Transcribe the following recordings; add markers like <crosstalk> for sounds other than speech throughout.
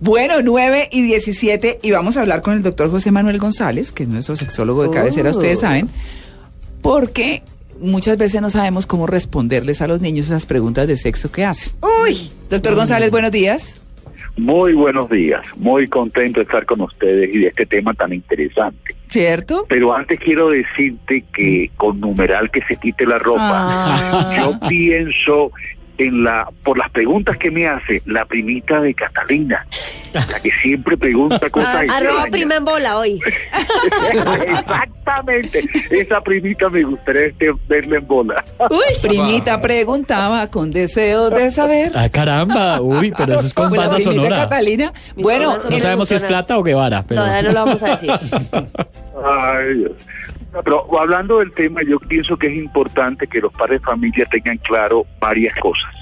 Bueno, 9 y 17 y vamos a hablar con el doctor José Manuel González, que es nuestro sexólogo de cabecera, ustedes saben, porque muchas veces no sabemos cómo responderles a los niños esas preguntas de sexo que hacen. Uy, doctor González, buenos días. Muy buenos días, muy contento de estar con ustedes y de este tema tan interesante. ¿Cierto? Pero antes quiero decirte que con numeral que se quite la ropa, Ah. yo pienso en la por las preguntas que me hace la primita de Catalina, la que siempre pregunta cosas <laughs> Ah, Arroba prima en bola hoy. <laughs> Exactamente, esa primita me gustaría este- verla en bola. Uy, primita preguntaba con deseo de saber. Ah, caramba, uy, pero eso es con <laughs> la banda primita sonora. Catalina. Mis Bueno, No sabemos si es plata o Guevara, pero... Todavía no lo vamos a decir. Ay, Dios. Pero hablando del tema, yo pienso que es importante que los padres de familia tengan claro varias cosas.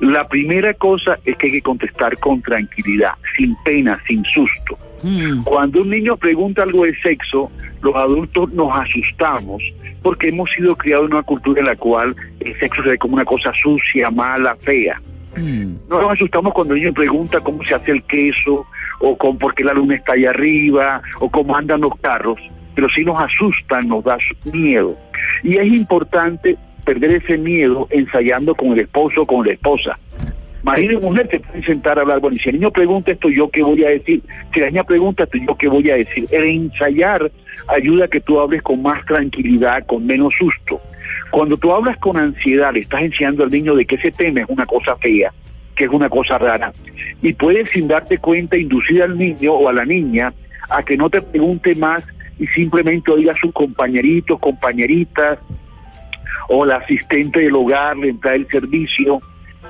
La primera cosa es que hay que contestar con tranquilidad, sin pena, sin susto. mm, Cuando un niño pregunta algo de sexo, los adultos nos asustamos porque hemos sido criados en una cultura en la cual el sexo se ve como una cosa sucia, mala, fea. mm. No nos asustamos cuando el niño pregunta cómo se hace el queso, o con por qué la luna está allá arriba, o cómo andan los carros, pero sí nos asustan, nos da miedo. Y es importante perder ese miedo ensayando con el esposo o con la esposa. Marido y mujer te pueden sentar a hablar, bueno, y si el niño pregunta esto, ¿yo qué voy a decir? Si la niña pregunta esto, ¿yo qué voy a decir? El ensayar ayuda a que tú hables con más tranquilidad, con menos susto. Cuando tú hablas con ansiedad, le estás enseñando al niño de que ese tema es una cosa fea, que es una cosa rara. Y puedes, sin darte cuenta, inducir al niño o a la niña a que no te pregunte más y simplemente oiga a sus compañeritos, compañeritas, o la asistente del hogar, le entra el servicio,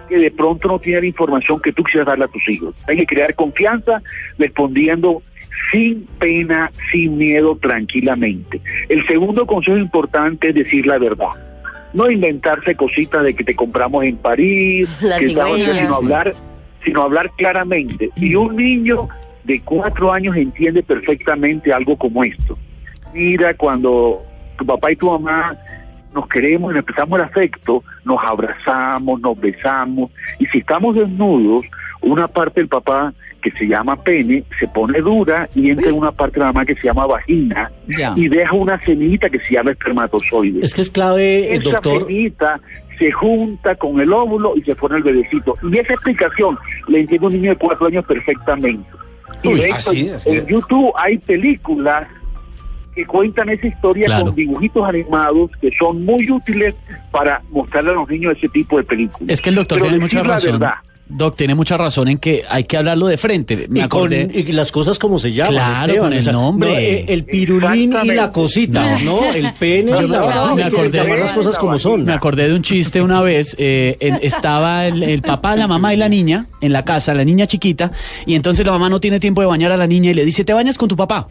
que de pronto no tiene la información que tú quisieras darle a tus hijos. Hay que crear confianza respondiendo sin pena, sin miedo, tranquilamente. El segundo consejo importante es decir la verdad. No inventarse cositas de que te compramos en París, <laughs> La que estamos- sino hablar, sino hablar claramente. Y un niño de cuatro años entiende perfectamente algo como esto. Mira, cuando tu papá y tu mamá nos queremos y empezamos el afecto, nos abrazamos, nos besamos, y si estamos desnudos, una parte del papá que se llama pene se pone dura y entra en una parte de la mamá que se llama vagina Ya. y deja una semillita que se llama espermatozoide. Es que es clave, el Esa doctor. semillita se junta con el óvulo y se pone el bebecito. Y esa explicación le entiende un niño de cuatro años perfectamente. Y Uy, de hecho, así, así en. YouTube hay películas que cuentan esa historia Claro. con dibujitos animados que son muy útiles para mostrarle a los niños ese tipo de películas. Es que el doctor Pero tiene mucha decir la razón. verdad. Doc, tiene mucha razón en que hay que hablarlo de frente. Me Y, con, acordé... y las cosas como se llaman. Claro, Esteban, con el nombre. no, eh, el pirulín y la cosita, No. ¿no? El pene Yo y la me- acordé- llamar las cosas como son. Me acordé de un chiste una vez. eh, en- estaba el, el papá, la mamá y la niña en la casa, la niña chiquita, y entonces la mamá no tiene tiempo de bañar a la niña y le dice, ¿te bañas con tu papá?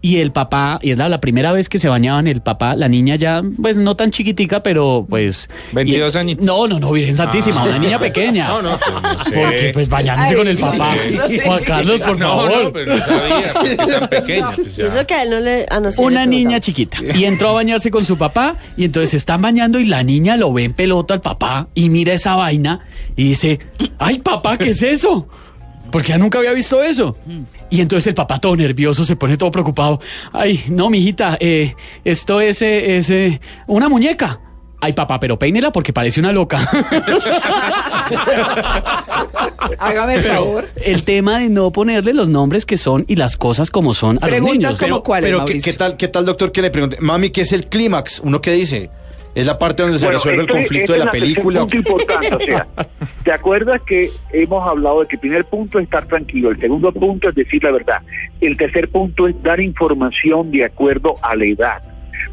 Y el papá, y es la, la primera vez que se bañaban el papá, la niña ya, pues no tan chiquitica, pero pues... 22 y- añitos. No, no, no, Virgen Santísima, una niña pequeña. No, no, pues no sé. Porque pues bañándose Ay, con el no papá. sé. <laughs> Juan Carlos, por no, favor. no, pero no sabía, pues, que tan pequeña. Pues, eso que a él no le. Ah, no, una le niña chiquita y entró a bañarse con su papá y entonces se están bañando y la niña lo ve en pelota al papá y mira esa vaina y dice, ay papá, ¿qué es eso? Porque ya nunca había visto eso. Y entonces el papá todo nervioso se pone todo preocupado. Ay, no, mijita, eh, esto es, eh, es eh, una muñeca. Ay, papá, pero peínela porque parece una loca. <laughs> Hágame el Pero favor. el tema de no ponerle los nombres que son y las cosas como son a los Preguntas niños. como- ¿cuál es, pero qué tal, ¿qué tal, doctor, que le pregunte? Mami, ¿qué es el clímax? ¿Uno qué dice? ¿Es la parte donde se resuelve el este- conflicto este de es la el tercer película? punto importante, o sea, <laughs> ¿te acuerdas que hemos hablado de que el primer punto es estar tranquilo, el segundo punto es decir la verdad, el tercer punto es dar información de acuerdo a la edad?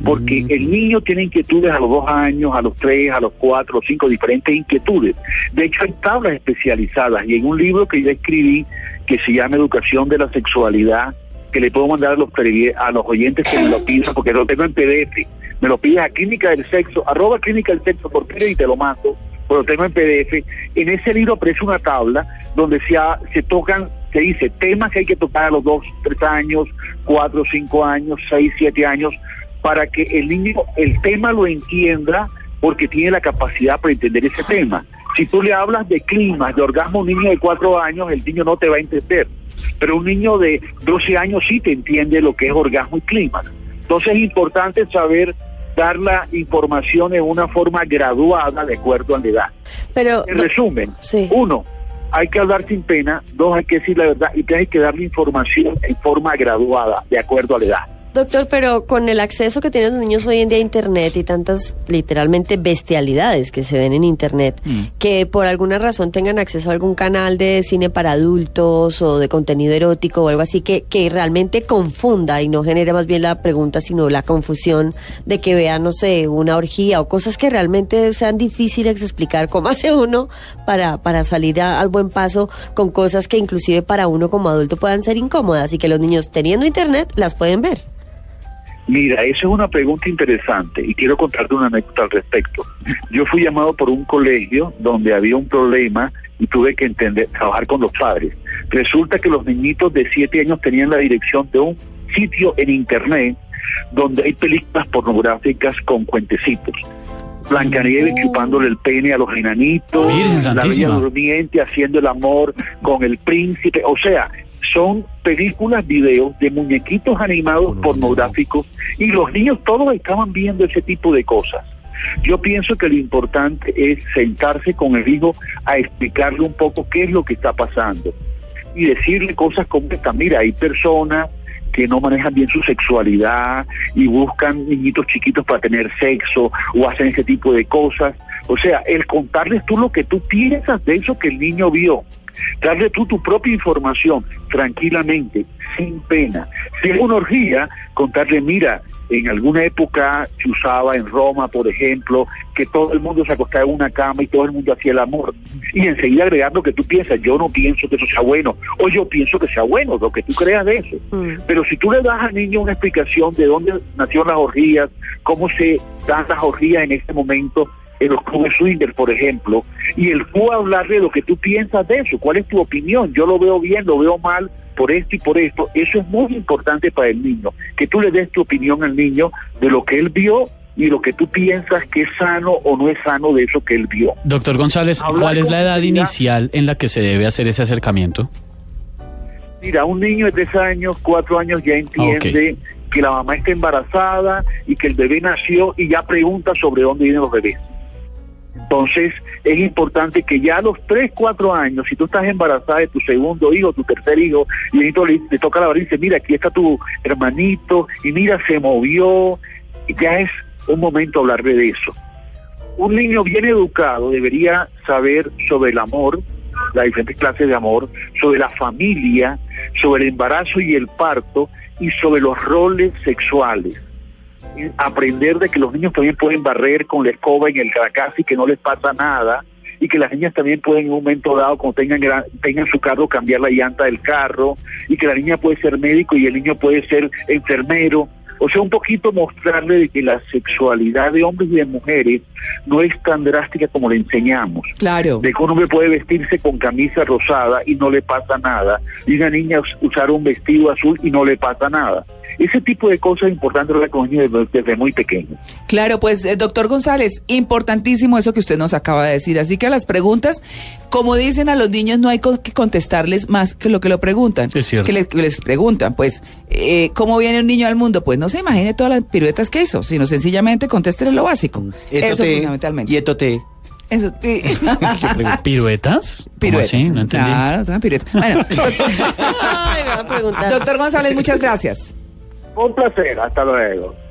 Porque el niño tiene inquietudes a los dos años, a los tres, a los cuatro, a los cinco, diferentes inquietudes. De hecho, hay tablas especializadas y en un libro que yo escribí que se llama Educación de la Sexualidad, que le puedo mandar a los, a los oyentes que me lo pidan, porque lo tengo en PDF. Me lo pides a Clínica del Sexo, arroba Clínica del Sexo por y te lo mando, pero lo tengo en PDF. En ese libro aparece una tabla donde se, ha- se tocan, se dice temas que hay que tocar a los dos, tres años, cuatro, cinco años, seis, siete años, para que el niño el tema lo entienda porque tiene la capacidad para entender ese tema. Si tú le hablas de clima, de orgasmo a un niño de cuatro años, el niño no te va a entender. Pero un niño de 12 años sí te entiende lo que es orgasmo y clima. Entonces es importante saber dar la información en una forma graduada de acuerdo a la edad. Pero, En resumen, Sí. uno, hay que hablar sin pena, dos, hay que decir la verdad y tres, hay que darle información en forma graduada de acuerdo a la edad. Doctor, pero con el acceso que tienen los niños hoy en día a Internet y tantas literalmente bestialidades que se ven en Internet, Mm. que por alguna razón tengan acceso a algún canal de cine para adultos o de contenido erótico o algo así que, que realmente confunda y no genere más bien la pregunta, sino la confusión de que vean, no sé, una orgía o cosas que realmente sean difíciles de explicar cómo <laughs> hace uno para, para salir a- al buen paso con cosas que inclusive para uno como adulto puedan ser incómodas y que los niños teniendo Internet las pueden ver. Mira, esa es una pregunta interesante y quiero contarte una anécdota al respecto. Yo fui llamado por un colegio donde había un problema y tuve que entender, trabajar con los padres. Resulta que los niñitos de 7 años tenían la dirección de un sitio en internet donde hay películas pornográficas con cuentecitos. Blancanieves chupándole el pene a los enanitos, la bella durmiente haciendo el amor con el príncipe, o sea, son películas, videos de muñequitos animados pornográficos y los niños todos estaban viendo ese tipo de cosas. Yo pienso que lo importante es sentarse con el hijo a explicarle un poco qué es lo que está pasando y decirle cosas como esta, mira, hay personas que no manejan bien su sexualidad y buscan niñitos chiquitos para tener sexo o hacen ese tipo de cosas. O sea, el contarles tú lo que tú piensas de eso que el niño vio, darle tú tu propia información tranquilamente, sin pena. Si es una orgía, contarle, mira, en alguna época se usaba en Roma, por ejemplo, que todo el mundo se acostaba en una cama y todo el mundo hacía el amor. Y enseguida agregar lo que tú piensas, yo no pienso que eso sea bueno, o yo pienso que sea bueno, lo que tú creas de eso. Mm. Pero si tú le das al niño una explicación de dónde nacieron las orgías, cómo se dan las orgías en este momento en los clubes swinger, por ejemplo, y el tú hablarle lo que tú piensas de eso, cuál es tu opinión, yo lo veo bien, lo veo mal, por esto y por esto, eso es muy importante para el niño, que tú le des tu opinión al niño de lo que él vio y lo que tú piensas que es sano o no es sano de eso que él vio. Doctor González, Hablar ¿cuál es la edad inicial en la que se debe hacer ese acercamiento? Mira, un niño de tres años, cuatro años ya entiende que la mamá está embarazada y que el bebé nació y ya pregunta sobre dónde vienen los bebés. Entonces, es importante que ya a los tres, cuatro años, si tú estás embarazada de tu segundo hijo, tu tercer hijo, y le, le toca la barriga y dice, mira, aquí está tu hermanito, y mira, se movió, ya es un momento hablarle de eso. Un niño bien educado debería saber sobre el amor, las diferentes clases de amor, sobre la familia, sobre el embarazo y el parto y sobre los roles sexuales. Aprender de que los niños también pueden barrer con la escoba en el caracas y que no les pasa nada y que las niñas también pueden en un momento dado cuando tengan gran- tengan su carro cambiar la llanta del carro y que la niña puede ser médico y el niño puede ser enfermero o sea un poquito mostrarle de que la sexualidad de hombres y de mujeres no es tan drástica como le enseñamos Claro. de que un hombre puede vestirse con camisa rosada y no le pasa nada, y una niña us- usar un vestido azul y no le pasa nada. Ese tipo de cosas es importante con niños desde, desde muy pequeños. Claro, pues eh, doctor González, importantísimo eso que usted nos acaba de decir. Así que a las preguntas, como dicen a los niños, no hay co- que contestarles más que lo que lo preguntan. Es cierto. Que les, que les preguntan, pues, eh, ¿cómo viene un niño al mundo? Pues no se imagine todas las piruetas que hizo, sino sencillamente contéstele lo básico. Eso Étote, fundamentalmente. Y étote. Eso, sí. <laughs> ¿Piruetas? ¿Cómo Piruetas. así? No entendí. Claro, una pirueta. Bueno, <laughs> Ay, me va a preguntar. doctor González, muchas gracias. Un placer, hasta luego.